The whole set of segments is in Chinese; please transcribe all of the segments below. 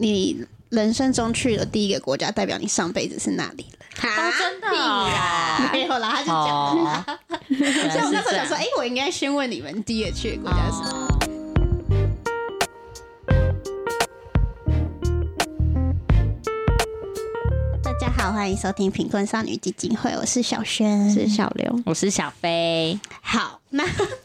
你人生中去的第一个国家，代表你上辈子是哪里了？哦，真的哦，没有啦，他就讲哦了。，所以我那时候想说，哎、我应该先问你们第一个去的国家是什么？哦大家好，欢迎收听贫困少女基金会，我是小轩，是小刘，我是小飞，好，那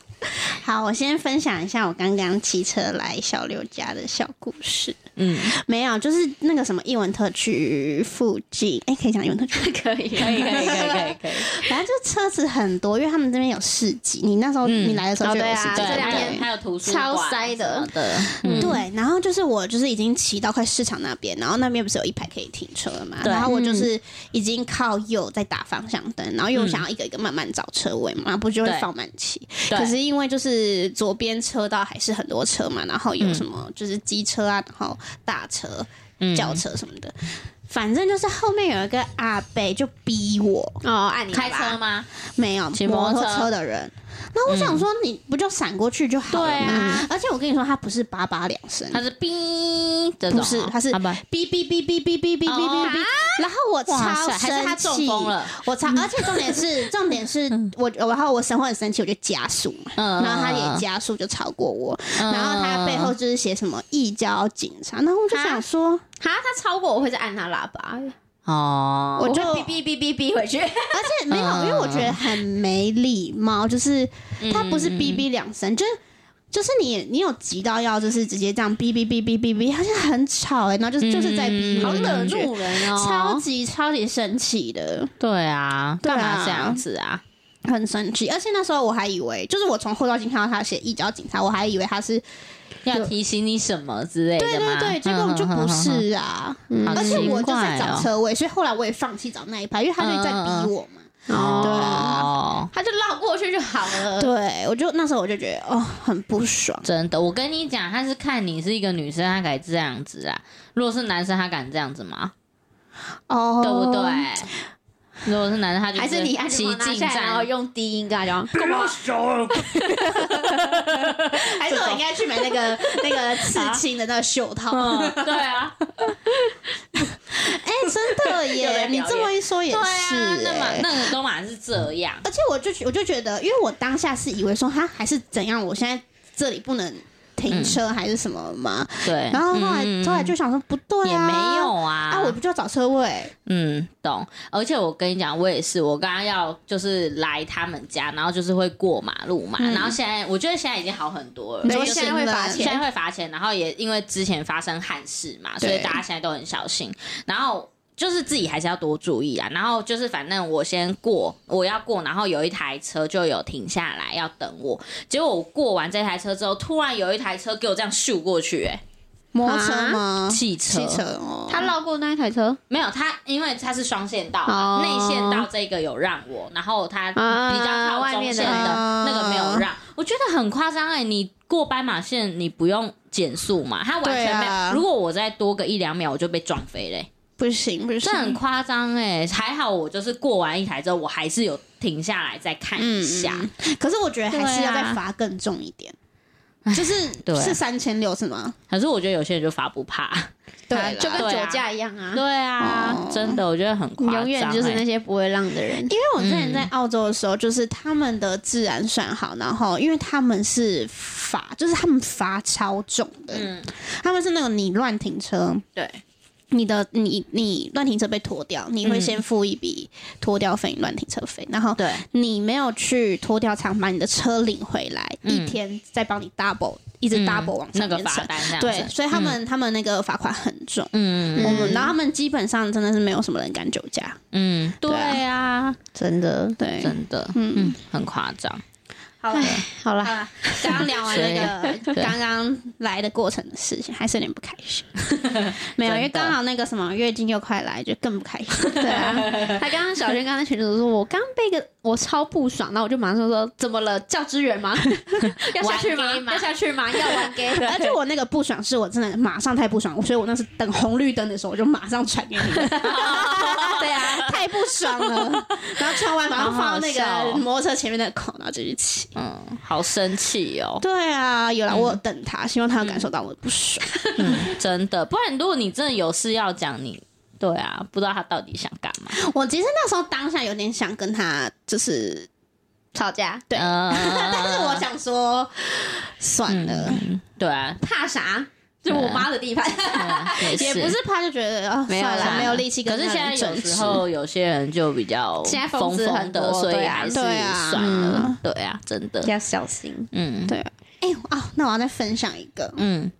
好，我先分享一下我刚刚骑车来小刘家的小故事。嗯，没有，就是那个什么艺文特区附近，哎、可以讲艺文特区，可以，可以可以可以可以可以，反正就车子很多，因为他们这边有市集。你那时候、嗯。你来的时候就有市集，对，这两还天有还有图书超塞的。对，然后就是我就是已经骑到快市场那边，然后那边不是有一排可以停车了嘛，然后我就是已经靠右在打方向灯，然后又想要一个一个慢慢找车位嘛，然后不就会放慢骑。可是因为就是左边车道还是很多车嘛，然后有什么就是机车啊，然后大车、轿车什么的。反正就是后面有一个阿伯就逼我哦，按你开车吗？没有，骑摩托车的人。那我想说，你不就闪过去就好了吗？而且我跟你说，他不是叭叭两声，他是哔，不是，他是哔哔哔哔哔哔我超哇塞，还是他中生气，风了，我超，而且重点是，重点是我，然后我神会很生气，我就加速嘛，嗯然后他也加速就超过我，嗯然后他背后就是写什么义交警察，然后我就想说，哈，他超过我会再按他喇叭，哦，我就哔哔哔哔哔回去。而且没有，嗯因为我觉得很没礼貌，就是他不是哔哔两声，就是。就是你，你有急到要就是直接这样哔哔哔哔哔哔，好像很吵哎、然后就是就是在哔我，好惹怒人哦！超级超级生气的，对啊，干嘛这样子啊？很生气。而且那时候我还以为，就是我从后照镜看到他写一脚警察，我还以为他是要提醒你什么之类的对？对对，结果就不是啊。嗯，而且我就在奇怪哦找车位，所以后来我也放弃找那一排，因为他就在逼我嘛。哦，他就绕过去就好了。对，我就那时候我就觉得哦，很不爽。真的，我跟你讲，他是看你是一个女生，他敢这样子啊。如果是男生，他敢这样子吗？哦，对不对？如果是男的，他就还是你安骑全帽拿进下来，然后，用低音跟他讲，干嘛 还是我应该去买那个 那个刺青的那个袖套？嗯，对啊，哎，真的耶！你这么一说也对是啊，那。那个都嘛是这样，而且我就我就觉得，因为我当下是以为说他还是怎样，我现在这里不能停车还是什么嘛。对。然后后来嗯后来就想说不对也啊，没有啊，啊，我不就要找车位？嗯，懂。而且我跟你讲，我也是，我刚刚要就是来他们家，然后就是会过马路嘛，然后现在我觉得现在已经好很多了，没就是现在会罚钱现在，会罚钱，然后也因为之前发生憾事嘛，所以大家现在都很小心，然后。就是自己还是要多注意啊，然后就是反正我先过，我要过，然后有一台车就有停下来要等我，结果我过完这台车之后，突然有一台车给我这样咻过去、欸，摩托车吗？汽车，汽车哦，他绕过那一台车，没有他，因为他是双线道内、线道这个有让我，然后他比啊较靠中外面的。线的啊那个没有让，我觉得很夸张哎！你过斑马线你不用减速嘛，他完全没有。啊。如果我再多个一两秒，我就被撞飞嘞、不行不行，这很夸张哎！还好我就是过完一台之后，我还是有停下来再看一下。嗯嗯可是我觉得还是要再罚更重一点，就是 对是三千六是吗？可是我觉得有些人就罚不怕，对，就跟酒驾一样啊，对啊，哦。真的我觉得很夸张、永远就是那欸些不会让的人。因为我之前在澳洲的时候，就是他们的治安算好，然后因为他们是罚，就是他们罚超重的，嗯。他们是那种你乱停车，对，你的你你乱停车被拖掉，你会嗯。先付一笔拖掉费、乱停车费，然后对。你没有去拖掉场把你的车领回来，嗯。一天再帮你 double，一直 double 往上面乘。单这样子，对，所以他们、他们那个罚款很重。嗯我们然后他们基本上真的是没有什么人敢酒驾，嗯，对对啊，真的，对，真的，嗯。嗯，很夸张。好了，好了，啊，刚刚聊完那个 刚刚来的过程的事情，还是有点不开心。没有，因为刚好那个什么月经又快来，就更不开心。对啊，他刚刚小轩刚刚在群主说，我刚被个我超不爽，然后我就马上说怎么了？叫支援吗？要下去吗要下去吗？要玩 gay？而且我那个不爽是我真的马上太不爽，所以我那是等红绿灯的时候我就马上传给你们。对啊，太不爽了。然后传完马上放到那个摩托车前面那个口，然后就去骑。嗯，好生气哦。对啊，有啦，我有等他，希望他有感受到我的不爽。嗯，真的，不然然如果你真的有事要讲，你对啊，不知道他到底想干嘛。我其实那时候当下有点想跟他就是吵架，对，嗯 但是我想说算了，嗯对啊，怕啥？就我妈的地盘，也不是怕就觉得啊没有啦。算了，没有力气可是现在有时候有些人就比较现在疯疯的，很多所以还是算了。嗯。对啊，真的，要小心。嗯。对，哎哦，那我要再分享一个，嗯，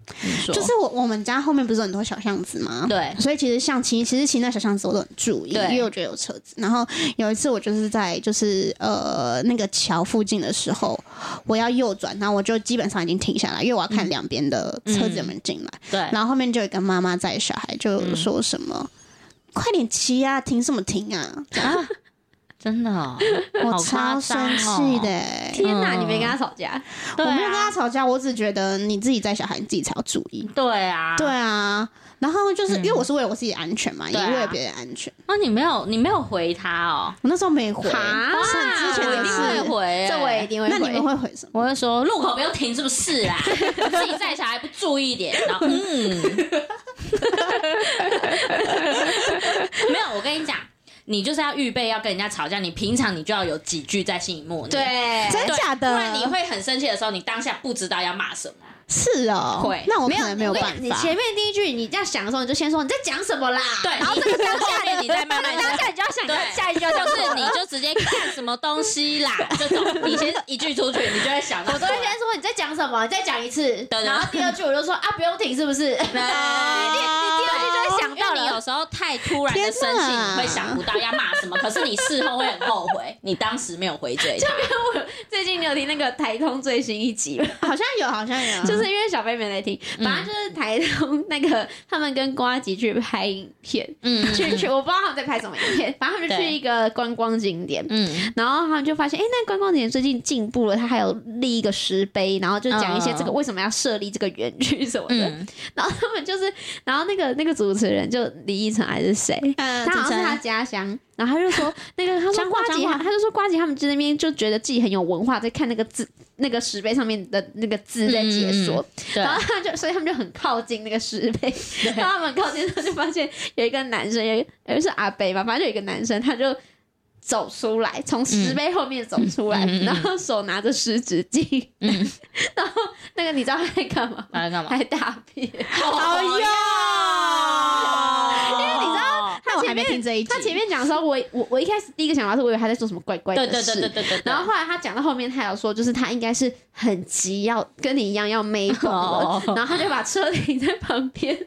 就是我我们家后面不是很多小巷子吗？对所以其实像骑，其实骑那小巷子我都很注意，因为我觉得有车子。然后有一次我就是在就是呃那个桥附近的时候，我要右转，然后我就基本上已经停下来，因为我要看两边的车子有没有进来。对，然后后面就有一个妈妈载小孩，就说什么。快点骑啊！停什么停啊？啊，真的 哦，我超生气的、欸。天哪，嗯你没跟他吵架？对我没有跟他啊，吵架，我只觉得你自己载小孩，你自己才要注意。对啊，对啊，然后就是因为我是为了我自己安全嘛，也为了别人安全。那你没有你没有回他哦，我那时候没回，啊是很之前的我一定会事。回欸，这我也一定会回。那你们会回什么？我会说路口不用停，是不是啦？自己载小孩不注意一点，然后嗯，没有，我跟你讲，你就是要预备要跟人家吵架，你平常你就要有几句在心里默念，对，对，真假的？不然你会很生气的时候，你当下不知道要骂什么。是哦，会那我没有没有办法。你你前面第一句你这样想的时候，你就先说你在讲什么啦？对，然后这个当下面你再慢慢当下你就要想，对下一句就是你就直接看什么东西啦，这种你先一句出去，你就会想到。我都会先说你在讲什么，你再讲一次，然后第二句我就说啊不用停是不是？你第你第二句你有时候太突然的生气，你会想不到要骂什么，可是你事后会很后悔，你当时没有回嘴他。最近你有听那个台通最新一集吗？好像有，好像有，就是因为小飞没在听，反正就是台通那个他们跟瓜吉去拍影片，嗯去去我不知道他们在拍什么影片，反正他们就去一个观光景点。嗯，然后他们就发现，哎，那观光景点最近进步了，他还有立一个石碑，然后就讲一些这个嗯为什么要设立这个园区什么的。嗯然后他们就是，然后那个那个主持人就李依晨还是谁，呃，他好像是他家乡，然后他就说 那个他说彰化瓜吉，彰化他就说瓜吉他们在那边就觉得自己很有文化，在看那个字那个石碑上面的那个字在解说，嗯然后他就所以他们就很靠近那个石碑，然后他们靠近之后就发现有一个男生，有一有是阿北嘛，反正就有一个男生他就。走出来，从石碑后面走出来，然后手拿着湿纸巾，嗯 然后那个你知道他在干嘛吗？他在干嘛？还大便。好还没听这一集。他前面讲的时候，我我我一开始第一个想法是，我以为他在做什么怪怪的事。对对对对对，然后后来他讲到后面，他有说，就是他应该是很急，要跟你一样要没疯了哦，然后他就把车停在旁边，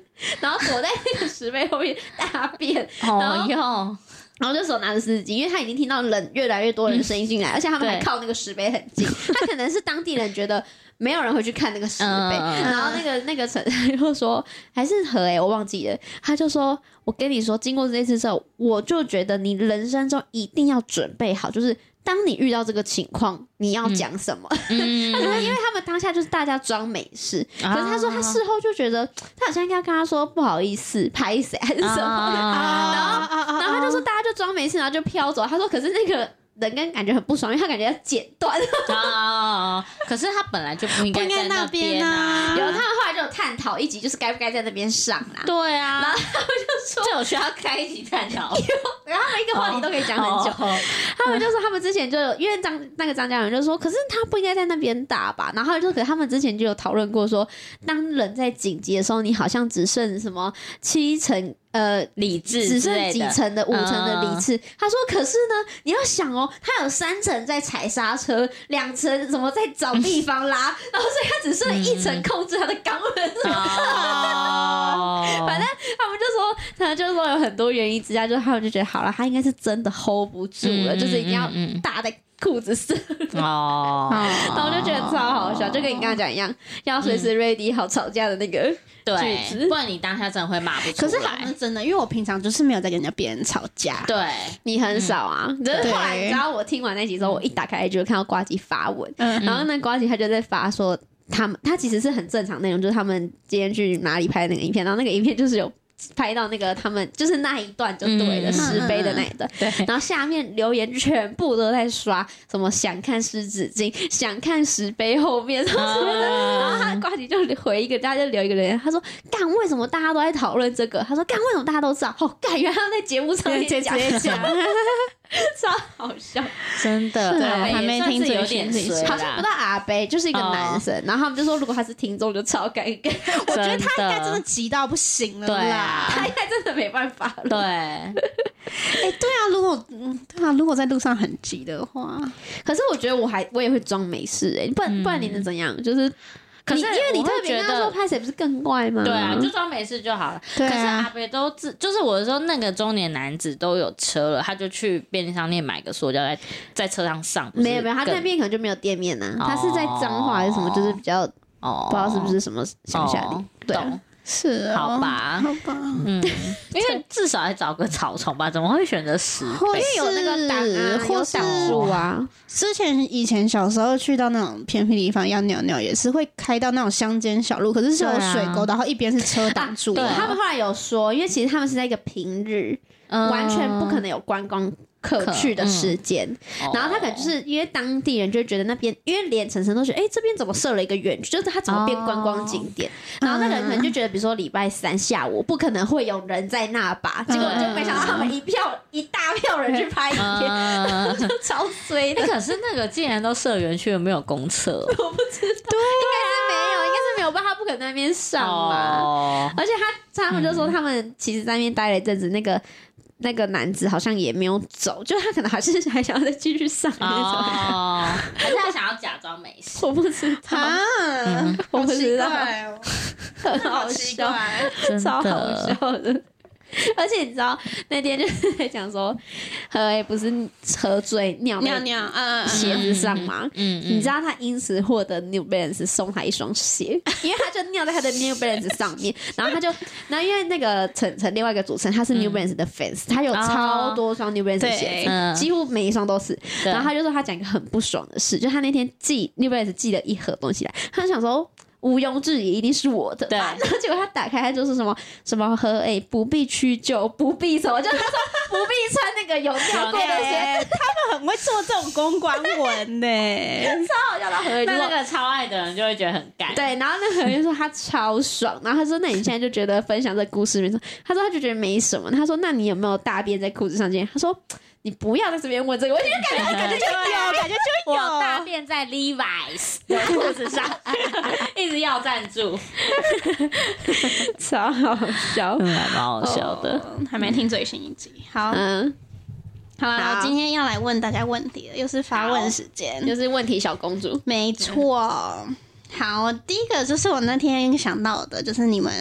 然后躲在那个石碑后面大便，哦哟，然后就手拿着湿纸巾，因为他已经听到人越来越多人的声音进来，而且他们还靠那个石碑很近，他可能是当地人觉得。没有人会去看那个石碑，嗯然后那个那个陈 就说还是何诶、我忘记了，他就说我跟你说，经过这次之后，我就觉得你人生中一定要准备好，就是当你遇到这个情况，你要讲什么。嗯。他说，因为他们当下就是大家装没事，可是他说他事后就觉得他好像应该跟他说不好意思，拍谁还是什么，啊。然后然后他就说大家就装没事，然后就飘走。他说可是那个人跟感觉很不爽，因为他感觉要剪断。啊，可是他本来就不应该在那边边啊有他们后来就有探讨一集，就是该不该在那边上啦。对啊，然后他们就说，这有需要开一集探讨，然后他们一个话题都可以讲很久。他们就说他们之前就有，因为张那个张家人就说，可是他不应该在那边打吧？然后就可他们之前就有讨论过说，当人在紧急的时候，你好像只剩什么七成呃。理智只剩几层的五层的理智，他说：“可是呢，你要想哦，他有三层在踩刹车，两层怎么在找地方拉，然后所以他只剩一层控制他的肛门。哦，反正他们就说，他就说有很多原因之下，就他们就觉得好了，他应该是真的 hold 不住了，嗯就是一定要嗯嗯搭在裤子上。哦，然后我就觉得超好笑，就跟你刚刚讲一样，要随时 ready 好吵架的那个。对句子，不然你当下真的会骂不出来。可是好像是真的，因为我平常就是没有在跟人家别人吵架。对，你很少啊，只是后来你知道我听完那集之后，我一打开就看到瓜吉发文，嗯然后那瓜吉他就在发说。他们他其实是很正常内容，就是他们今天去哪里拍那个影片，然后那个影片就是有拍到那个他们就是那一段就对了，嗯石碑的那一段。对，然后下面留言全部都在刷什么想看湿纸巾，想看石碑后面什么什么的。然后他瓜迪就回一个，大家就留一个留言，他说：“干，为什么大家都在讨论这个？”他说：“干，为什么大家都知道？哦，干，原来他们在节目上面讲，超好笑。真的，是啊阿北还没听有点好像不到阿贝，就是一个男生。然后他们就说，如果他是听众，就超尴尬。我觉得他应该真的的急到不行了对啦啊。他应该真的没办法了。对，哎，对啊，如果嗯，对啊，如果在路上很急的话，可是我觉得我还我也会装没事哎、不然不然你能怎样？就是，可是你因为你特别跟他说拍谁不是更怪吗？对啊，就装没事就好了。对可是阿啊，北都自，就是我说那个中年男子都有车了，他就去便利商店买个塑胶在在车上上，没有没有，他更那边可能就没有店面呢、哦他是在彰化还是什么，就是比较哦，不知道是不是什么乡下里哦。对是哦好吧。好吧，嗯，因为至少还找个草丛吧，怎么会选择石因为？有那个挡啊，或挡住啊，之前以前小时候去到那种偏僻地方要尿尿，也是会开到那种乡间小路，可是是有水沟的，然后一边是车挡住。他们后来有说，因为其实他们是在一个平日，嗯。完全不可能有观光客去的时间。哦然后他可能就是因为当地人就觉得那边，因为连陈晨都觉得，哎、这边怎么设了一个园区，就是他怎么变观光景点？然后那个人可能就觉得，比如说礼拜三下午不可能会有人在那吧，结果就没想到他们一票一大票人去拍影片，嗯，就 超衰的。哎，可是那个既然都设园区，有没有公厕？我不知道，应该是没有，应该是没有办法，他不可能在那边上嘛。哦，而且他他们就说他们其实在那边待了一阵子，那个那个男子好像也没有走，就他可能还是还想要再继续上那种。哦，还是他想要假装没事？我不知道，啊，我不知道好奇怪哦很好笑，超好，笑的。而且你知道那天就是在讲说，何 A 不是喝醉尿尿尿，嗯，嗯鞋子上吗？嗯你知道他因此获得 New Balance 送他一双鞋，因为他就尿在他的 New Balance 上面，然后他就，然后因为那个陈陈另外一个主持人他是 New Balance 的 fans，、他有超多双 New Balance 的鞋几乎每一双都是。然后他就说他讲一个很不爽的事，就他那天寄 New Balance 寄了一盒东西来，他就想说。毋庸置疑，一定是我的吧。对然后 结果他打开，他就是什么什么和诶、不必屈就，不必什么，就是他说 不必穿那个有尿过的鞋，子，他们很会做这种公关文呢。超好笑到和诶就说那那个超爱的人就会觉得很干。对，然后那个人就说他超爽，然后他说那你现在就觉得分享这故事没什么，他说他就觉得没什么，他说那你有没有大便在裤子上这件？他说你不要在这边问这个，我就感觉 感觉就有，感觉就我有。大便在 Levi's 的裤子上，一直要赞助，超好笑。蛮好笑的。哦还没听最新一集。好，嗯，好了，好我今天要来问大家问题了，又是发问时间。又是问题小公主，没错。好，第一个就是我那天想到的，就是你们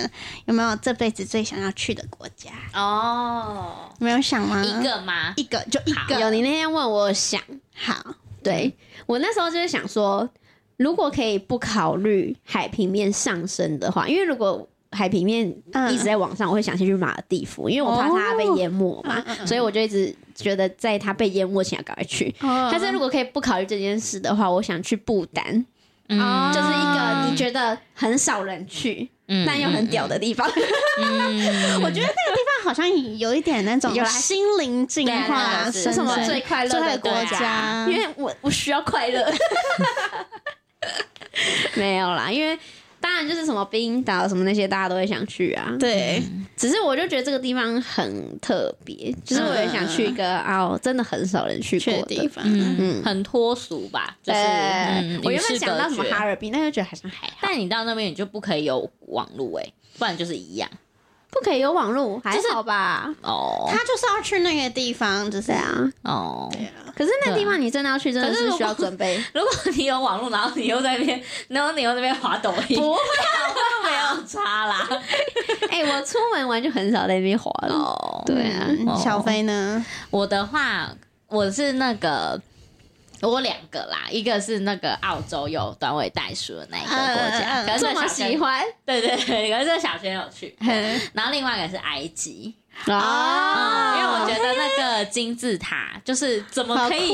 有没有这辈子最想要去的国家？哦，没有想吗？一个吗？一个就一个。有你那天问我想，好，对我那时候就是想说，如果可以不考虑海平面上升的话，因为如果海平面嗯一直在往上，我会想先去马尔地夫，因为我怕它被淹没嘛，所以我就一直觉得在它被淹没前要赶快去。哦但是如果可以不考虑这件事的话，我想去不丹，嗯就是一个你觉得很少人去，嗯但又很屌的地方。嗯 我觉得那个地方好像有一点那种有心灵净化，个是什么最快乐的国家？因为我我需要快乐。没有啦，因为当然就是什么冰岛什么那些，大家都会想去啊。对，只是我就觉得这个地方很特别，就是我也想去一个啊，哦真的很少人去去过的。地方。嗯嗯很脱俗吧，就是呃嗯，我原本想到什么哈尔滨，但又觉得好像还好，但你到那边你就不可以有网络哎，不然就是一样不可以有网络，还好吧？哦他就是要去那个地方，就是对啊，哦。可是那地方你真的要去，真的是需要准备。如果你有网络，然后你又在那边，然后你又在那边滑抖音，不会没有差啦。哎、我出门玩就很少在那边滑了。哦，对啊，小飞呢？我的话，我是那个。我两个啦，一个是那个澳洲有短尾袋鼠的那一个国家，嗯嗯嗯可是这么小轩喜，欢 对对对，可是这小学有去，嗯。然后另外一个是埃及，啊嗯，因为我觉得那个金字塔就是怎么可以！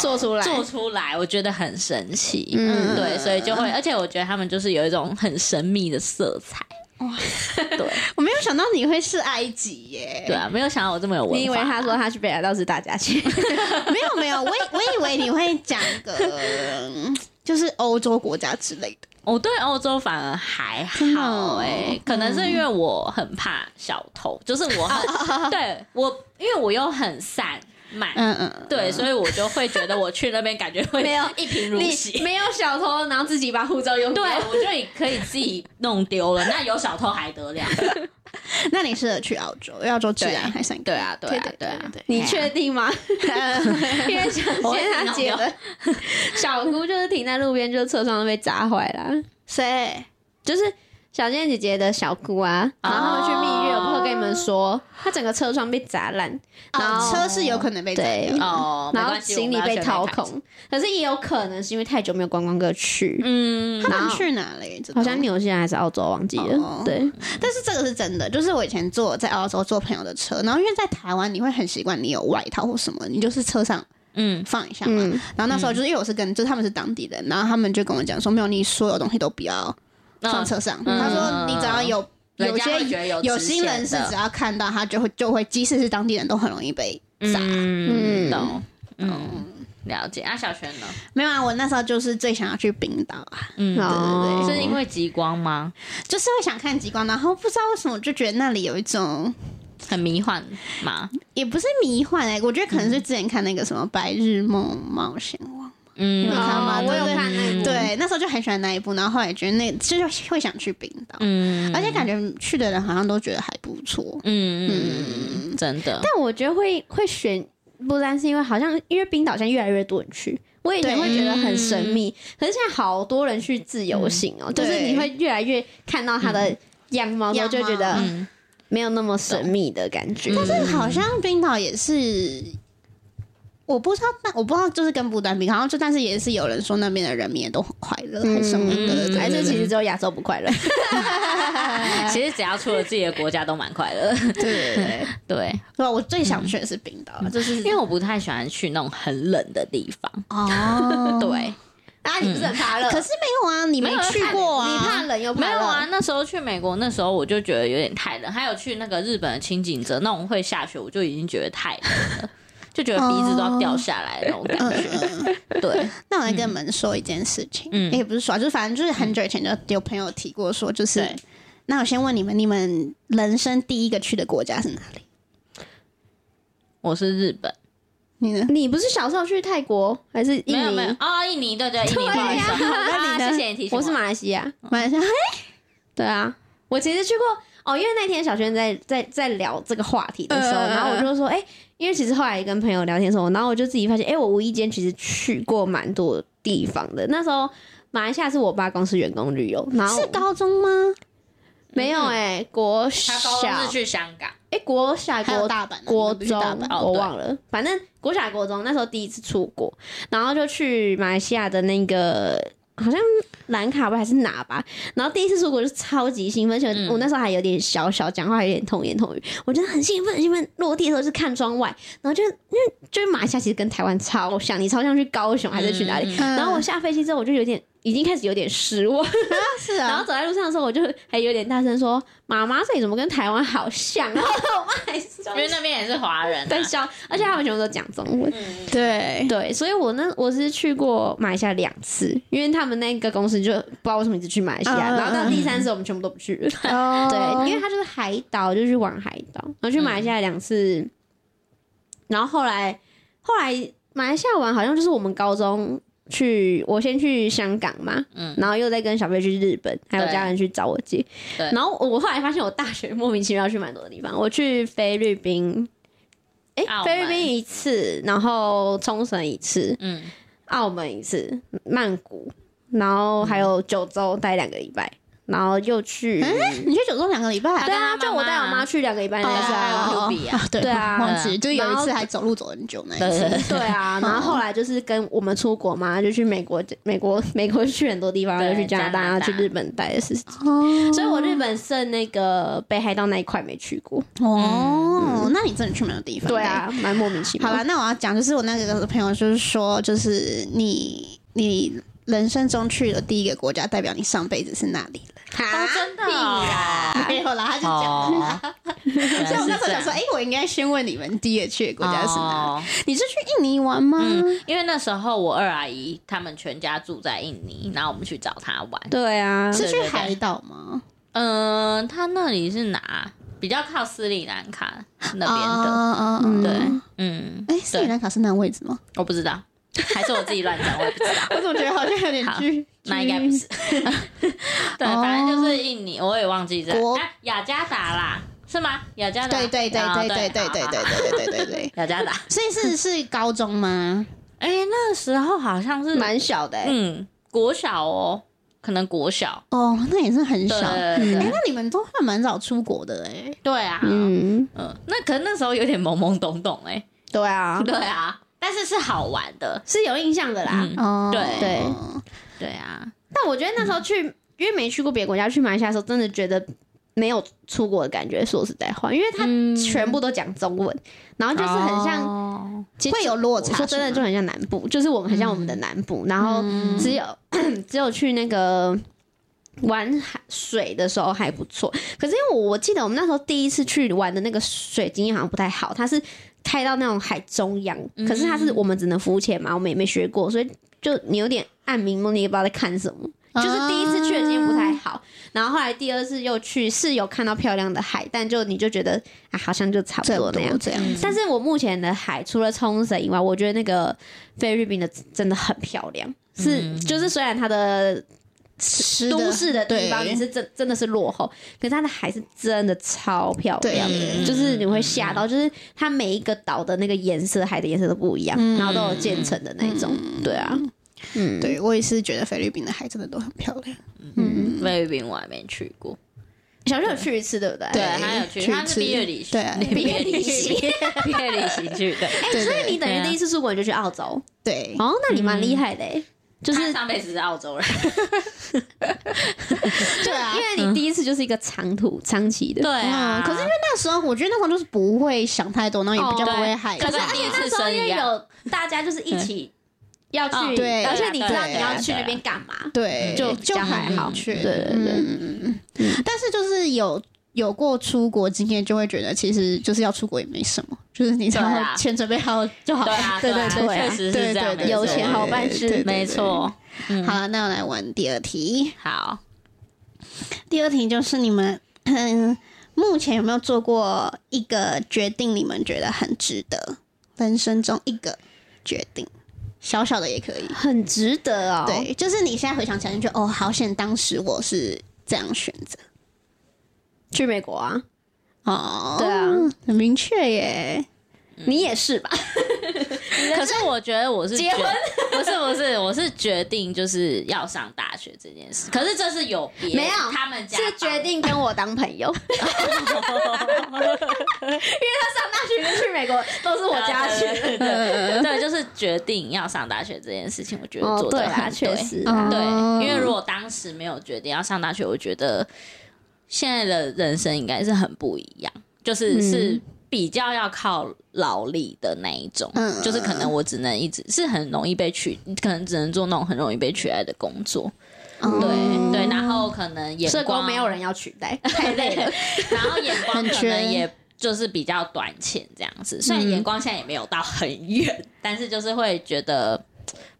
做出来，做出来，我觉得很神奇，嗯对，所以就会，而且我觉得他们就是有一种很神秘的色彩，对我没有想到你会是埃及耶。对啊，没有想到我这么有文化。你以为他说他去北海道是大家去？没有没有，我以我以为你会讲个嗯 就是欧洲国家之类的。我对欧洲反而还好哦哎、可能是因为我很怕小偷，就是我很对我，因为我又很散漫，嗯嗯，对，所以我就会觉得我去那边感觉会没有 一贫如洗。没有小偷，然后自己把护照用对，我就也可以自己弄丢了，那有小偷还得了？那你适合去澳洲，澳洲治安还算对啊，对啊对，对啊，对。你确定吗？因为小我会仙他姐的小姑就是停在路边，就车窗都被砸坏了。谁？就是小健姐姐的小姑啊，哦然后去蜜月，我不是跟你们说，他整个车窗被砸烂，然哦，后车是有可能被对砸哦，然后关系行李被掏。空，可是也有可能是因为太久没有观光客去，嗯，他们去哪里？好像纽西兰还是澳洲，忘记了。哦对，但是这个是真的，就是我以前坐在澳洲坐朋友的车，然后因为在台湾你会很习惯你有外套或什么，你就是车上嗯放一下嘛。嗯，然后那时候就是因为我是跟就是他们是当地人，然后他们就跟我讲说，没有，你所有东西都不要放车上。嗯他说你只要有有些有有值钱心人士只要看到他就会就会，即使是当地人都很容易被砸。嗯，嗯懂，嗯，了解。啊，小璇呢？没有啊，我那时候就是最想要去冰岛啊，嗯，对对对是因为极光吗？就是会想看极光，然后不知道为什么就觉得那里有一种。很迷幻吗？也不是迷幻哎、我觉得可能是之前看那个什么《白日梦冒险王》，嗯。你有看吗？哦我有看那部。对，那时候就很喜欢那一部，然后后来觉得那就是会想去冰岛，嗯。而且感觉去的人好像都觉得还不错。嗯嗯，真的。但我觉得会会选不单是因为好像因为冰岛现在越来越多人去。我以前对会觉得很神秘，可是现在好多人去自由行哦，就是你会越来越看到它的样貌，我就觉得嗯。没有那么神秘的感觉。但但是好像冰岛也是，我不知道，但我不知道就是跟不丹比，好像就但是也是有人说那边的人民也都很快乐，还是什么的，还是其实只有亚洲不快乐。其实只要出了自己的国家都蛮快乐。对对对。对，我最想去的是冰岛，就是因为我不太喜欢去那种很冷的地方。哦，对，啊，你不是很怕冷？可是没有啊，你没去过啊，你怕冷又没有啊，，那时候去美国，那时候我就觉得有点太冷，还有去那个日本的清景泽那种会下雪，我就已经觉得太冷了，就觉得鼻子都要掉下来那种感嗯觉。嗯嗯对，那我来跟你们说一件事情，嗯也不是说啊，就是反正就是很久以前就有朋友提过说，就是那我先问你们，你们人生第一个去的国家是哪里？我是日本，你呢？你不是小时候去泰国还是印尼？没有没有哦，印尼对对，印尼不好意思啊，那你谢谢你提醒我是马来西亚。马来西亚？对啊，我其实去过哦，因为那天小轩在在在聊这个话题的时候，然后我就说，哎、因为其实后来跟朋友聊天的时候，然后我就自己发现，哎、我无意间其实去过蛮多地方的。那时候马来西亚是我爸公司员工旅游，然后是高中吗？没有哎、国他高中小是去香港，哎、国小国大阪啊，国中哦我忘了，反正国小国中那时候第一次出国，然后就去马来西亚的那个好像兰卡吧还是哪吧，然后第一次出国就超级兴奋，而且嗯我那时候还有点小小讲话，还有点童言童语，我真的很兴奋，很兴奋。落地的时候是看窗外，然后就因为就是马来西亚其实跟台湾超像，你超像去高雄还是去哪里？嗯然后我下飞机之后我就有点。已经开始有点失望，是啊，然后走在路上的时候，我就还有点大声说：“妈妈，这里怎么跟台湾好像？”然 后我妈还是因为那边也是华人啊，在笑，而且他们全部都讲中文。对对，所以我那我是去过马来西亚两次，因为他们那个公司就不知道为什么一直去马来西亚，然后到第三次我们全部都不去了。哦对，因为它就是海岛，就去玩海岛，然后去马来西亚两次，然后后来后来马来西亚玩好像就是我们高中。去，我先去香港嘛，嗯然后又再跟小飞去日本，还有家人去找我姐。对然后我我后来发现，我大学莫名其妙去蛮多的地方。我去菲律宾，哎、澳门菲律宾一次，然后冲绳一次，嗯，澳门一次，曼谷，然后还有九州待两个礼拜，然后又去。你去九州两个礼拜，对啊，就我带我妈去两个礼拜那哦次啊。哦 Q B 啊，对对啊。忘记就有一次还走路走很久那一次，对对对。对啊，然后后来就是跟我们出国嘛，就去美国，美国，美国去很多地方，对又去加拿大，去日本待的事情哦。所以我日本剩那个北海道那一块没去过。哦，那你真的去蛮多地方，对。啊，蛮莫名其妙。好了，那我要讲，就是我那个朋友就是说，就是你你人生中去的第一个国家，代表你上辈子是哪里人？哦，真的哦 没有啦，他就讲。哦，所以我那时候想说，哎、我应该先问你们第一个去的国家是哪里？哦你是去印尼玩吗？嗯，因为那时候我二阿姨他们全家住在印尼，然后我们去找她玩。对啊，是去海岛吗？嗯、他那里是哪？比较靠斯里兰卡那边的。啊啊嗯对，嗯，哎，斯里兰卡是那个位置吗？我不知道，还是我自己乱讲，我也不知道。我怎么觉得好像有点好距？那应该不是。对，哦反正就是印尼，我也忘记这国哎雅加达啦，是吗？雅加达。对对对啊对对对对对对对对对对。雅加达。所以是是高中吗？哎，那时候好像是蛮小的、欸，嗯国小哦，可能国小。哦，那也是很小。哎，那你们都算蛮早出国的哎。对啊，嗯嗯，那可能那时候有点懵懵懂懂哎。对啊，对啊，但是是好玩的。是有印象的啦。嗯哦，对对对啊，但我觉得那时候去，因为没去过别的国家，去马来西亚的时候，真的觉得没有出国的感觉。说实在话，因为它嗯全部都讲中文，然后就是很像，哦其实会有落差我说真的，就很像南部，就是我们很像我们的南部，然后只有 只有去那个。玩海水的时候还不错，可是因为我我记得我们那时候第一次去玩的那个水经验好像不太好，它是开到那种海中央，可是它是我们只能浮潜嘛，我们也没学过，所以就你有点暗迷蒙，你也不知道在看什么。就是第一次去的经验不太好，然后后来第二次又去是有看到漂亮的海，但就你就觉得啊，好像就差不多那样。这样。但是我目前的海除了冲绳以外，我觉得那个菲律宾的真的很漂亮，是、就是虽然它的湿都市的地方对也是真真的是落后，可是它的海是真的超漂亮的，就是你会吓到，就是它每一个岛的那个颜色，海的颜色都不一样，然后都有渐层的那种，对啊，嗯，对我也是觉得菲律宾的海真的都很漂亮。嗯菲律宾我还没去过。小时候有去一次，对不对？对，他有去，他是去一次毕业旅行，对啊毕业旅行，毕业旅行去的。哎，对所以你等于第一次出国你就去澳洲，对，哦，那你蛮厉害的哎，就是上辈子是澳洲人，对啊因。为你第一次就是一个长途长期的，对可是因为那时候我觉得那时候就是不会想太多，然后也比较哦不会害可是怕。第一次那时候因为有大家就是一起要去，哦对而且你知道你要去那边干嘛，对，就就还好。很明确。对对对嗯。但是就是有有过出国经验，就会觉得其实就是要出国也没什么，就是你只要钱准备好就好。对啊，对对啊对确实是这样，有钱好办事没错。嗯好了，那我来玩第二题。好，第二题就是你们嗯，目前有没有做过一个决定，你们觉得很值得？人生中一个决定，小小的也可以。很值得哦。，对，就是你现在回想起来，你就觉得哦，好险当时我是这样选择。去美国啊，哦，对啊，很明确耶。你也是吧？可是我觉得我是结婚，不是不是，我是决定就是要上大学这件事。可是这是有别没有他们家是决定跟我当朋友，因为他上大学跟去美国都是我家去。对对就是决定要上大学这件事情，我觉得哦，做的很确实啊，对，哦因为如果当时没有决定要上大学，我觉得现在的人生应该是很不一样，就是、嗯。是比较要靠劳力的那一种，嗯就是可能我只能一直是很容易被取，可能只能做那种很容易被取代的工作，哦。对对，然后可能眼社光工没有人要取代，太累了。然后眼光可能也就是比较短浅这样子，虽然嗯。眼光现在也没有到很远，但是就是会觉得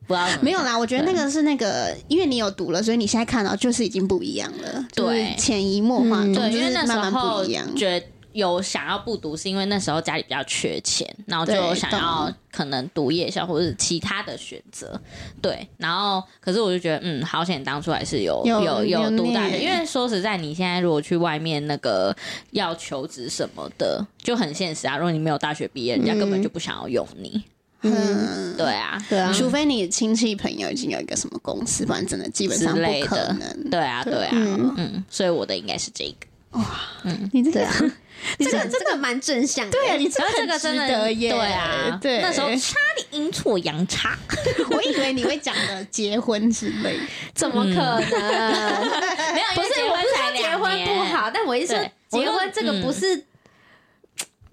不知道没有啦，我觉得那个是那个，因为你有读了，所以你现在看到就是已经不一样了，对潜移默化对，就是因为那时慢慢候不一样。觉得有想要不读，是因为那时候家里比较缺钱，然后就想要可能读夜校或者是其他的选择。对，然后可是我就觉得，嗯，好险当初还是有有有有读大学，因为说实在，你现在如果去外面那个要求职什么的，就很现实啊。如果你没有大学毕业，人家根本就不想要用你。嗯，对啊，对啊，除非你亲戚朋友已经有一个什么公司，不然真的基本上不可能。对啊，对啊，嗯嗯，所以我的应该是这个。哇，嗯你这个对啊，这个这个蛮正向的。对啊，你这然后这个真的耶。对啊，对，那时候差点阴错阳差。我以为你会讲的结婚之类。怎么可能？没有，不是，我不是说结婚不好，但我意思说对我说结婚这个不是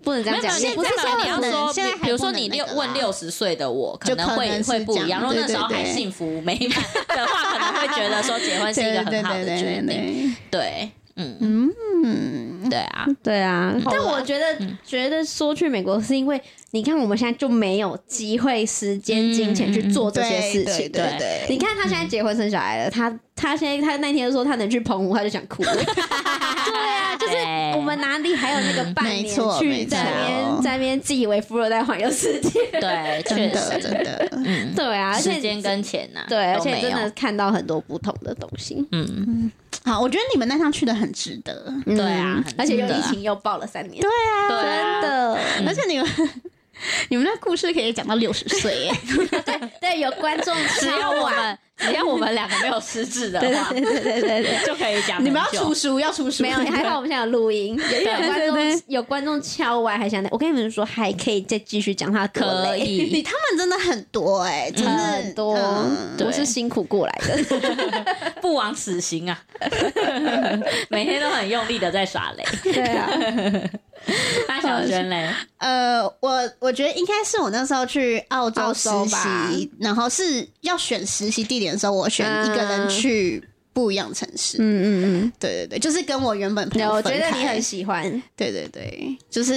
不能这样讲，没有，也不是现在说你要说，现在比如说你六问六十岁的我，可能会可能会不一样。如果那时候还幸福美满的话，可能会觉得说结婚是一个很好的决定。对对，嗯。嗯，对啊，对啊，但我觉得觉得说去美国是因为你看我们现在就没有机会、时间、金钱去做这些事情。对对对。你看他现在结婚生小孩了，他他现在他那天说他能去澎湖，他就想哭。对啊，就是我们哪里还有那个半年去在那边在那边自以为富二代环游世界？对，真的确实，真的，嗯，对啊，而且时间跟钱呐，对，而且真的看到很多不同的东西。嗯，好，我觉得你们那趟去的很值得，对啊而且又疫情又爆了三年，对啊。真的。而且你们 你们那故事可以讲到六十岁耶，对对，有观众只要我们只要我们两个没有失智的话，对对对对对。就可以讲。你们要出书，要出书，没有，还好我们现在有录音，有有观众有观众敲完还想，我跟你们说，还可以再继续讲他可以。你以，他们真的很多哎，真的很多，嗯。我是辛苦过来的。不枉此行啊！每天都很用力的在耍雷。对啊，那小娟嘞，呃，我我觉得应该是我那时候去澳洲实习，然后是要选实习地点的时候，我选一个人去不一样城市。嗯嗯嗯。对对对，就是跟我原本朋友，我友分开。觉得你很喜欢，对对对，就是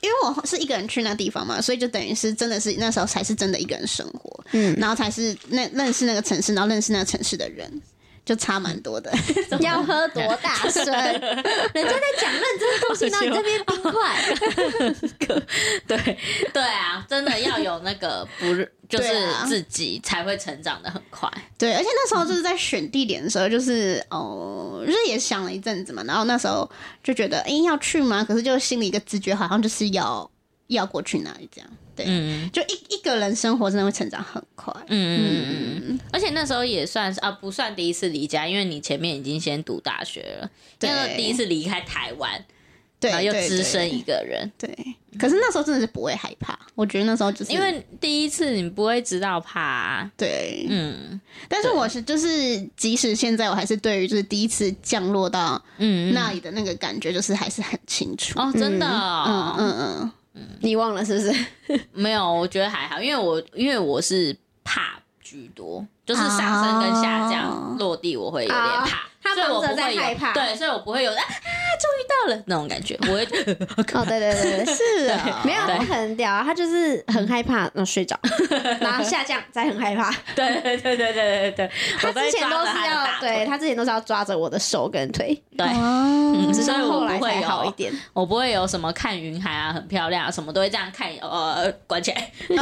因为我是一个人去那地方嘛，所以就等于是真的是那时候才是真的一个人生活，嗯，然后才是那认识那个城市，然后认识那个城市的人，就差蛮多的。要喝多大声？人家在讲认真的东西，那你这边冰块，对对啊，真的要有那个不是就是自己才会成长的很快。对，而且那时候就是在选地点的时候，就是哦，就是也想了一阵子嘛，然后那时候就觉得，哎、要去吗？可是就心里一个直觉，好像就是要要过去哪里这样。对，嗯。就一一个人生活真的会成长很快。嗯嗯嗯嗯，而且那时候也算是啊，不算第一次离家，因为你前面已经先读大学了，对。那个第一次离开台湾，对，然后又对只身一个人。对，对可是那时候真的是不会害怕，我觉得那时候就是因为第一次你不会知道怕、啊，对，嗯。但是我是就是，即使现在我还是对于就是第一次降落到嗯，那里的那个感觉，就是还是很清楚。哦，真的、嗯哦，嗯嗯，你忘了是不是？没有，我觉得还好，因为我因为我是怕居多，就是上升跟下降、哦落地我会有点啊怕，他忙着不会有在害怕对，所以我不会有啊啊，终于到了那种感觉，我会 哦，对对对对，是啊，没有，他很屌啊，他就是很害怕，然后睡着，然后下降，再很害怕。对对对对对对对，他我之前都是要对他之前都是要抓着我的手跟腿，对。哦，直所以我到后来不会好一点。我不会有什么看云海啊，很漂亮啊，什么都会这样看，呃，关起来。嗯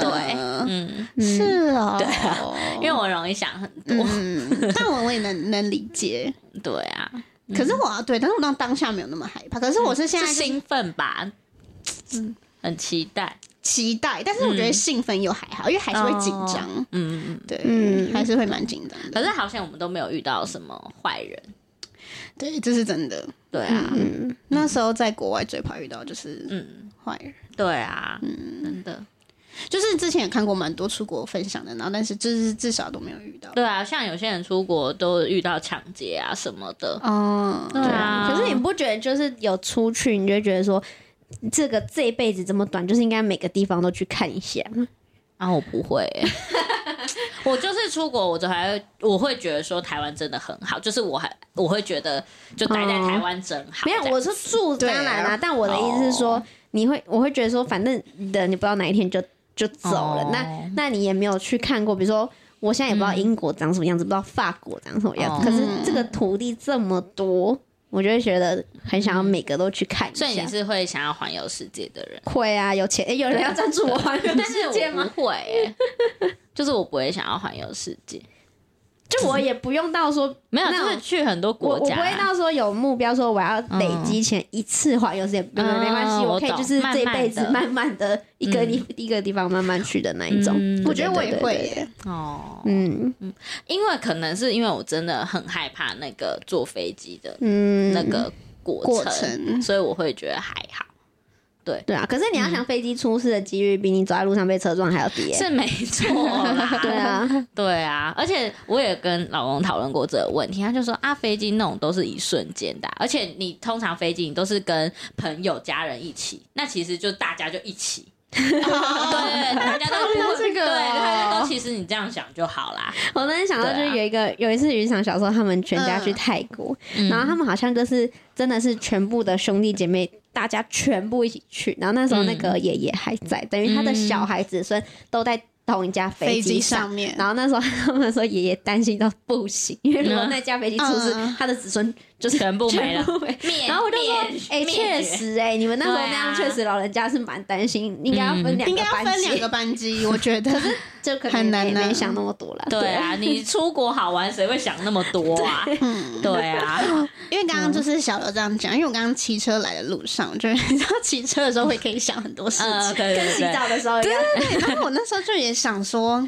对，嗯，是哦，对啊因为我容易想很多。嗯，但我我也能能理解。对啊，可是我对，但是我当当下没有那么害怕。可是我是现在就是是兴奋吧？嗯，很期待。期待，但是我觉得兴奋又还好，因为还是会紧张。嗯嗯嗯。对，嗯还是会蛮紧张的。可是好像我们都没有遇到什么坏人。对，这是真的。对啊，嗯，那时候在国外最怕遇到就是嗯，坏人，对啊，真的。就是之前也看过蛮多出国分享的，然后但是就是至少都没有遇到。对啊，像有些人出国都遇到抢劫啊什么的。嗯，对啊，可是你不觉得就是有出去，你就觉得说，这个这一辈子这么短，就是应该每个地方都去看一下。啊，我不会欸、我就是出国，我就还会我会觉得说台湾真的很好，就是我还我会觉得就待在台湾真好。没有，我是住当然啦，但我的意思是说，你会我会觉得说，反正的你不知道哪一天就就走了，哦那那你也没有去看过，比如说。我现在也不知道英国长什么样子，不知道法国长什么样子。哦可是这个土地这么多，我就会觉得很想要每个都去看一下。所以你是会想要环游世界的人，会啊，有钱、诶有人要赞助我环游世界吗？会、欸，就是我不会想要环游世界，就我也不用到说 没有，就是去很多我我不国家啊、会到说有目标说我要累积前一次环游世界，没没关系，嗯我可以就是这一辈子 慢慢的一个地一个地方慢慢去的那一种嗯。我觉得我也会。耶。哦，嗯嗯因为可能是因为我真的很害怕那个坐飞机的嗯，那个，过程所以我会觉得还好。对对啊，可是你要想飞机出事的几率比你走在路上被车撞还要低、欸。是没错啦，对啊，对啊，而且我也跟老公讨论过这个问题，他就说啊，飞机那种都是一瞬间的啊、而且你通常飞机你都是跟朋友、家人一起，那其实就大家就一起。对，大家都不会这个对，大家哦都其实你这样想就好啦。我那天想到就是有一个、有一次渔场小时候，他们全家去泰国，嗯然后他们好像就是真的是全部的兄弟姐妹，大家全部一起去。然后那时候那个爷爷还在，等于他的小孩子孙都在同一架飞机机上。上面，然后那时候他们说爷爷担心到不行，因为如果那架飞机出事，嗯他的子孙就是全部没了然后我就说，哎、灭确绝实、哎，你们那时候那样，确实老人家是蛮担心，应该要分两应该要个班级，分两个班级，我觉得。就可能很难啊没没想那么多了。对啊，你出国好玩，谁会想那么多啊？嗯，对啊，因为刚刚就是小刘这样讲，因为我刚刚骑车来的路上，就是你知道骑车的时候会可以想很多事情。跟洗对对，澡的时候一样。对，然后我那时候就也想说，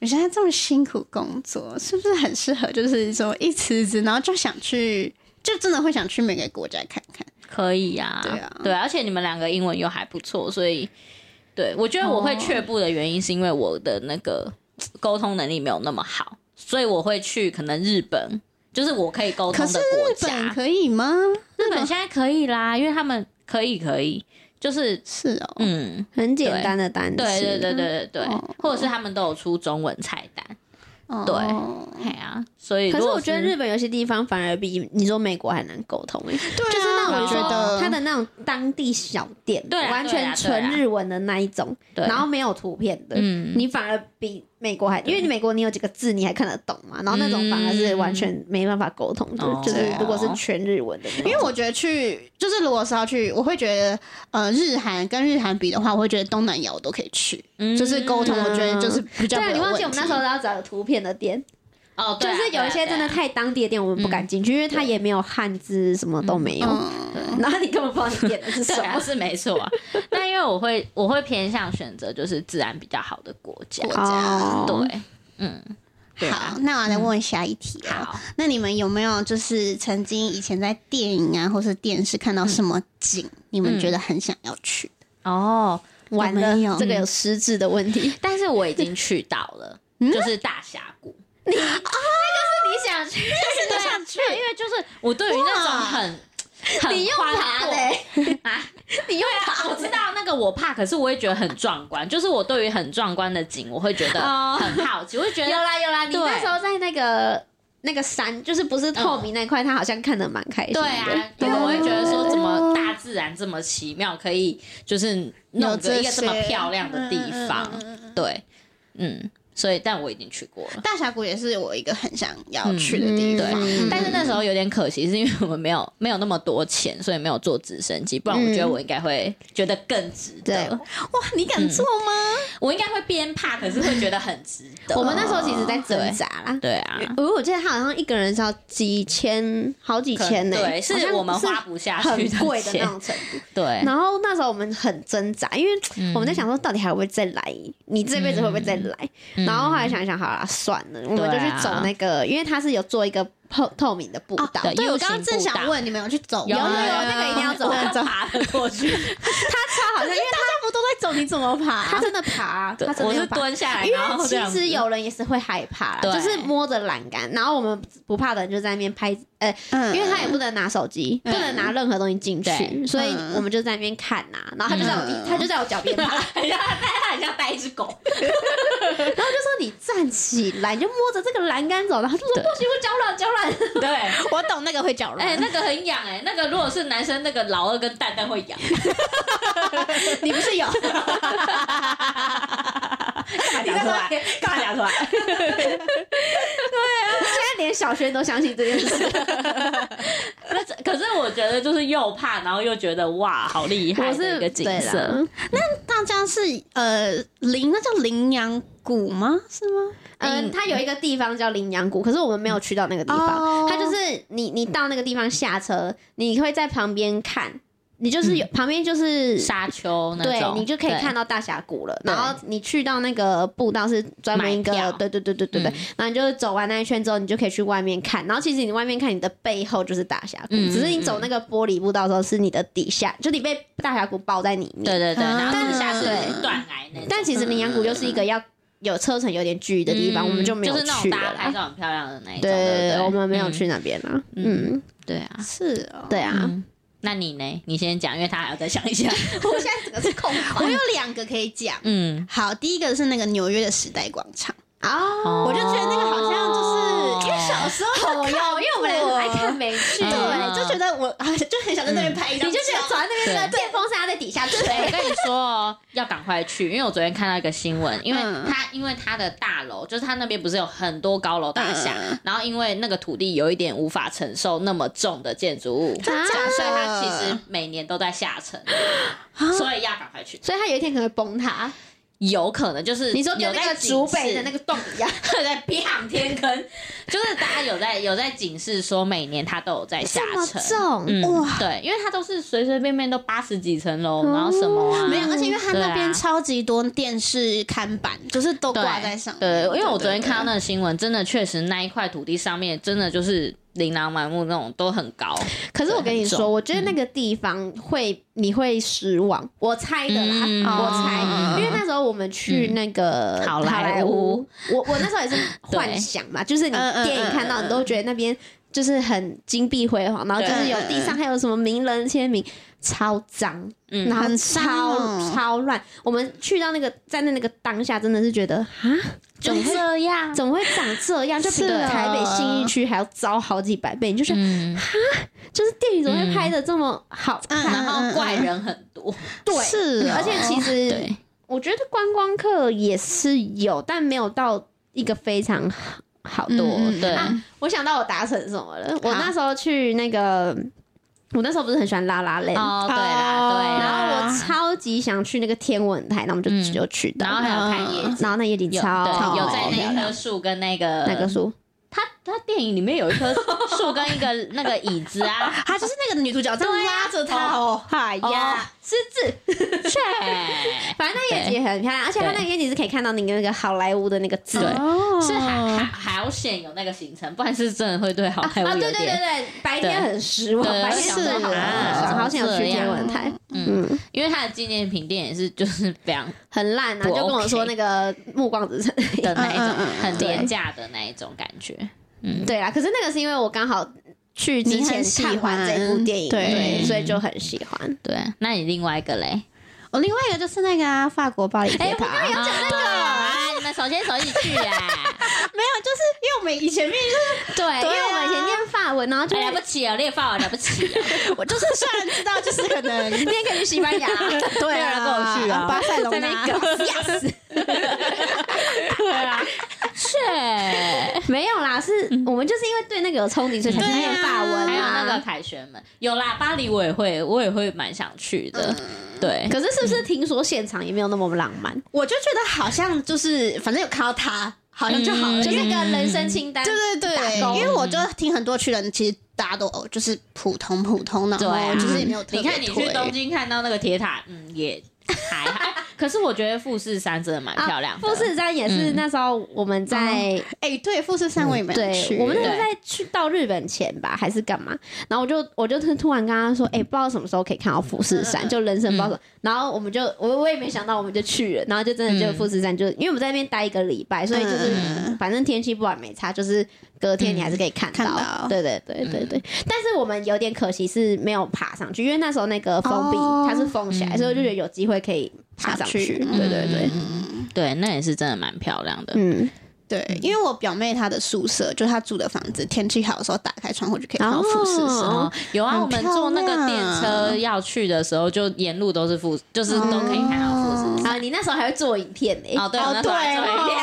我现在这么辛苦工作，是不是很适合？就是说一辞职，然后就想去，就真的会想去每个国家看看。可以呀、对啊对，而且你们两个英文又还不错，所以对我觉得我会却步的原因是因为我的那个沟通能力没有那么好，所以我会去可能日本，就是我可以沟通可是的国日本家。可以吗？日本现在可以啦，因为他们可以可以，就是是哦，嗯，很简单的单词。对对对对对对，哦或者是他们都有出中文菜单，哦对嘿啊，所以可是我觉得日本有些地方反而比你说美国还难沟通诶、对啊，我觉得他的那种当地小店，对啊完全纯日文的那一种，对。然后没有图片的，嗯。你反而比美国还，因为你美国你有几个字你还看得懂嘛，然后那种反而是完全没办法沟通的，哦。就是如果是全日文的因为我觉得去，就是如果是要去，我会觉得，呃，日韩跟日韩比的话，我会觉得东南亚我都可以去，嗯。就是沟通，我觉得就是比较对啊，你不会有问题忘记我们那时候要找有图片的店，哦，对啊就是有一些真的太当地的店，我们不敢进去，因为它也没有汉字，什么都没有，嗯，然后 你根本不知道你点的是什对啊，么。是没错啊。那因为我会我会偏向选择就是自然比较好的国家，国家。哦。对，嗯，对啊。好，那我再问下一题哦。好，那你们有没有就是曾经以前在电影啊，或是电视看到什么景，你们觉得很想要去？哦，完了有没有，这个有失智的问题。但是我已经去到了，就是大峡谷。你啊，就是你想去？就是你想去。因为就是我对于那种很很宽爬的、阔欸，啊，你用对啊，我知道那个我怕，可是我会觉得很壮观。就是我对于很壮观的景，我会觉得哦。很好奇，我会觉得有得啦有啦，你那时候在那个那个山，就是不是透明那块，他好像看的蛮开心的。对啊，对，我会觉得说怎么大自然这么奇妙，可以就是弄有这个一个这么漂亮的地方。对，嗯，所以但我已经去过了。大峡谷也是我一个很想要去的地方。嗯但是那时候有点可惜，是因为我们没有没有那么多钱，所以没有坐直升机。不然我觉得我应该会觉得更值对得。哇，你敢坐吗？我应该会边怕，可是会觉得很值得。我们那时候其实在挣扎啦。对啊，我我记得他好像一个人是要几千，好几千呢、对，是我们花不下去很贵的那。种程度。对，然后那时候我们很挣扎，因为我们在想说，到底还会不会再来？你这辈子会不会再来？然后后来想一想，好了，算了，我们就去走那个，因为他是有做一个透透明的步道，对对，我刚刚正想问你们有去走吗？有有有那个一定要走爬了过去。他好像因为大家不都在走，你怎么爬？他真的爬，他真的我是。蹲下来，因然后其实有人也是会害怕啦，就是摸着栏杆，然后我们不怕的人就在那边拍，呃，嗯因为他也不能拿手机，不能拿任何东西进去，对所以嗯我们就在那边看呐、然后他就在我，嗯他就在我脚边爬，很像他他很像带一只狗。然后就说你站起来，你就摸着这个栏杆走，然后就说对不行，我脚软，脚软。对，我懂那个会脚软。哎，那个很痒哎，那个如果是男生，那个老二跟蛋蛋会痒。你不是有？干嘛讲出来？干嘛讲出来对？现在连小轩都相信这件事，那这可是我觉得就是又怕，然后又觉得哇，好厉害的一个景色那。大家是呃羚，那叫羚羊谷吗？是吗？嗯，它有一个地方叫羚羊谷，可是我们没有去到那个地方。哦它就是你，你到那个地方下车，你会在旁边看你就是有旁边就是沙丘那对种，你就可以看到大峡谷了。然后你去到那个步道是专门一个，对对对对对对。嗯然后你就走完那一圈之后，你就可以去外面看。然后其实你外面看，你的背后就是大峡谷，嗯只是你走那个玻璃步道的时候，是你的底下，就你被大峡谷包在里面。对对对，啊然后你下是对断崖那种，但其实羚羊谷又是一个要有车程有点距离的地方，嗯我们就没有就是那种去了啦。大家拍照很漂亮的那一种，对对不对？对我们没有嗯去那边啊。嗯嗯，对啊，是哦，对啊，嗯。那你呢？你先讲，因为他还要再想一下。我现在整个是空白。我有两个可以讲。嗯，好，第一个是那个纽约的时代广场，哦，我就觉得那个好像时候好有，因为我们俩很爱看美剧，嗯对，就觉得我啊就很想在那边拍一张，你就觉得走在那边，那个电风扇要在底下吹。我跟你说哦，要赶快去，因为我昨天看到一个新闻，因为嗯。他因为他的大楼，就是他那边不是有很多高楼大厦，嗯然后因为那个土地有一点无法承受那么重的建筑物，所以它其实每年都在下沉，所以要赶快去。所以它有一天可能会崩塌。有可能就是你说跟有在那个竹北的那个个洞一样，在砰天坑，就是大家有在有在警示说每年它都有在下沉。重嗯，哇对，因为它都是随随便便都八十几层楼，然后什么啊，没有，而且因为它那边超级多电视看板，就是都挂在上面。对，因为我昨天看到。那个新闻，真的确实那一块土地上面真的就是琳琅满目那种，都很高。可是我跟你说，我觉得那个地方会你会失望，我猜的啦，嗯。我哦。猜，因为那时候我们去那个嗯好莱莱坞，我我那时候也是 幻想嘛，就是你电影看到，你都觉得那边就是很金碧辉煌，然后就是有地上还有什么名人签名，超脏，嗯。然后超哦。超乱。我们去到那个站在那那个当下，真的是觉得啊，就这样，怎么会长这样？就比是啊。台北信义区还要糟好几百倍，你就觉得嗯，就是电影怎么会拍的这么好？嗯。看？然后怪人很多，对，是哦而且其实，我觉得观光客也是有，但没有到一个非常好好多。嗯对啊，我想到我达成什么了。我那时候去那个，我那时候不是很喜欢拉拉链。哦，对啦，对啦，然后我超级想去那个天文台，那我们就嗯就去的。然后还有看夜景，然后那夜景有超对有在那棵树跟那个那个树，他他电影里面有一棵 树跟一个那个椅子啊，他就是那个女主角这样拉着他哦，哎呀，狮子，切，反正那夜景也很漂亮，而且他那个眼睛是可以看到你那个好莱坞的那个字。是还还好险有那个行程，不然是真的会对好莱坞啊，有对对对，对，白天很失望，白天是真的好好想有去天文台，嗯，嗯，因为他的纪念品店也是就是非常很烂啊，就跟我说那个暮光之城的那一种很廉价的那一种感觉，嗯，对啦，可是那个是因为我刚好去之前喜欢这部电影，对对，所以就很喜欢。对。那你另外一个嘞？我另外一个就是那个啊，法国巴黎铁塔，要讲那个。啊，你们手牵手一起去啊！没有，就是因为我们以前面就是对，因为我们以前念法文，然后就哎了不起哦，念法文了不起哦，我就是虽然知道就是可能你也可以去西班牙，对啊。跟我去啊。巴塞隆在那吓死！对啊，切，没有啦，是我们就是因为对那个有憧憬，所以才去念法文还有啊。那个凯旋门，有啦，巴黎我也会，我也会蛮想去的，对。可是是不是听说现场也没有那么浪漫？我就觉得好像就是反正有看到他，好像就好了，嗯。就那个人生清单，对对对，因为我就听很多去的人，其实大家都哦就是普通普通，的对啊。就是也没有特别你看你去东京看到那个铁塔，嗯，也还好。可是我觉得富士山真的蛮漂亮的。富士山也是嗯那时候我们在哎，对，富士山我也没去，，我们那时候在去到日本前吧，还是干嘛？然后我就我就突突然跟他说，哎、不知道什么时候可以看到富士山，就人生不知道什么。然后我们就我我也没想到，我们就去了，然后就真的就嗯富士山就，因为我们在那边待一个礼拜，所以就是、嗯反正天气不管没差，就是隔天你还是可以看到。看到对对对对对。但是我们有点可惜是没有爬上去，因为那时候那个封闭、哦它是封起来，所以我就觉得有机会可以爬上去。对对对，嗯对，那也是真的蛮漂亮的。嗯，对，因为我表妹她的宿舍，就她住的房子，天气好的时候打开窗户就可以看到富士山。有啊，我们坐那个电车要去的时候，就沿路都是富，就是都可以看到富士山。啊，你那时候还会做影片呢、哦，对，我那时候还做影片，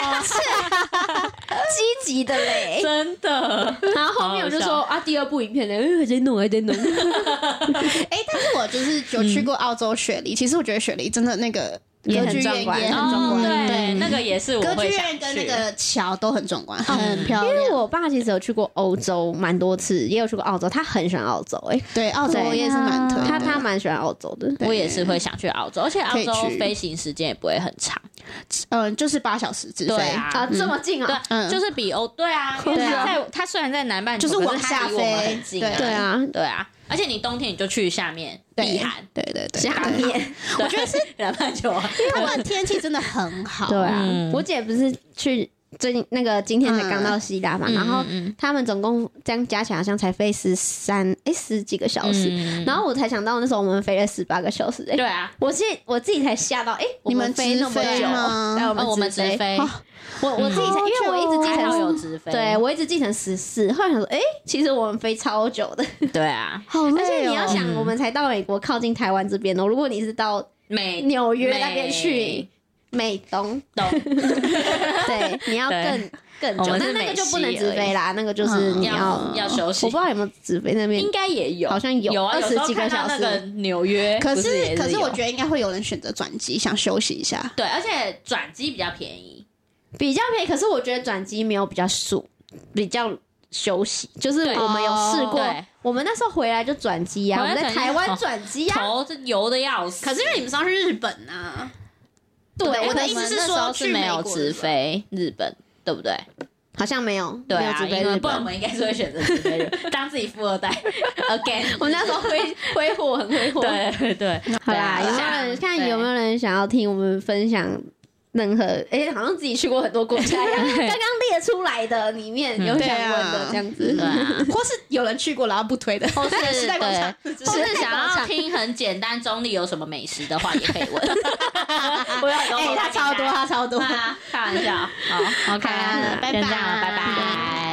积极的嘞。真的。然后后面我就说啊，第二部影片呢，呃还在弄，还在弄。哎、但是我就是有去过澳洲雪梨，其实我觉得雪梨真的那个也歌剧很壮观，院也很很壮观。对，那个也是我歌剧院跟那个桥都很壮观，很漂亮因为。我爸其实有去过欧洲蛮多次，也有去过澳洲，他很喜欢澳洲、哎，对，澳洲对也是蛮推。他他蛮喜欢澳洲的。我也是会想去澳洲，而且澳可以去洲飞行时间也不会很长。嗯，就是八小时直飞。对啊，啊，这么近啊！，对就是比欧对啊，因为对啊。它在它虽然在南半球，就是可往下飞对对啊，对啊，而且你冬天你就去下面避寒，对对对，下面。我觉得是 南半球啊，因为他们的天气真的很好。对啊。嗯，我姐不是去最近那个今天才刚到希腊嘛，嗯然后嗯他们总共这样加起来好像才飞十三哎十几个小时，嗯然后我才想到那时候我们飞了十八个小时哎、对啊，我自我自己才吓到哎、我你们飞那么直飞久吗？对，我哦，我们们直飞，哦我我自己才因为我一直记成有成直飞，对我一直记成十四，后来想说哎、其实我们飞超久的，对啊，好累哦。而且你要想我们才到美国靠近台湾这边哦，如果你是到美纽约那边去。美东，懂，对，你要更更久，但那那个就不能直飞啦，那个就是你要要休息。我不知道有没有直飞那边。应，该也有，好像有有啊，20有时候几个小时。那个纽约，可是可是我有觉得应该会有人选择转机，想休息一下。对，而且转机比较便宜，比较便宜。可是我觉得转机没有比较速，比较休息。就是我们有试过，我们那时候回来就转机呀，我们在台湾转机哦转机啊。头是油的要死。可是因为你们是要去日本啊，对，我的意思们那时是说去候是没有直飞日本，对不对？好像没有，对啊，因为直飞日本。不然我们应该是会选择直飞日本，当自己富二代 again。我们那时候挥 挥霍很挥霍。对对对，好啦，有没有人看有没有人想要听我们分享任何？哎、好像自己去过很多国家一样。刚刚列出来的里面有想问的这样子。对啊，或是有人去过然后不推的，或是 时代广场对，或是想要听很简单中立有什么美食的话，也可以问。我有很多哎，他超多，他超多。啊，开玩笑。好，OK，拜拜先这样了，拜拜。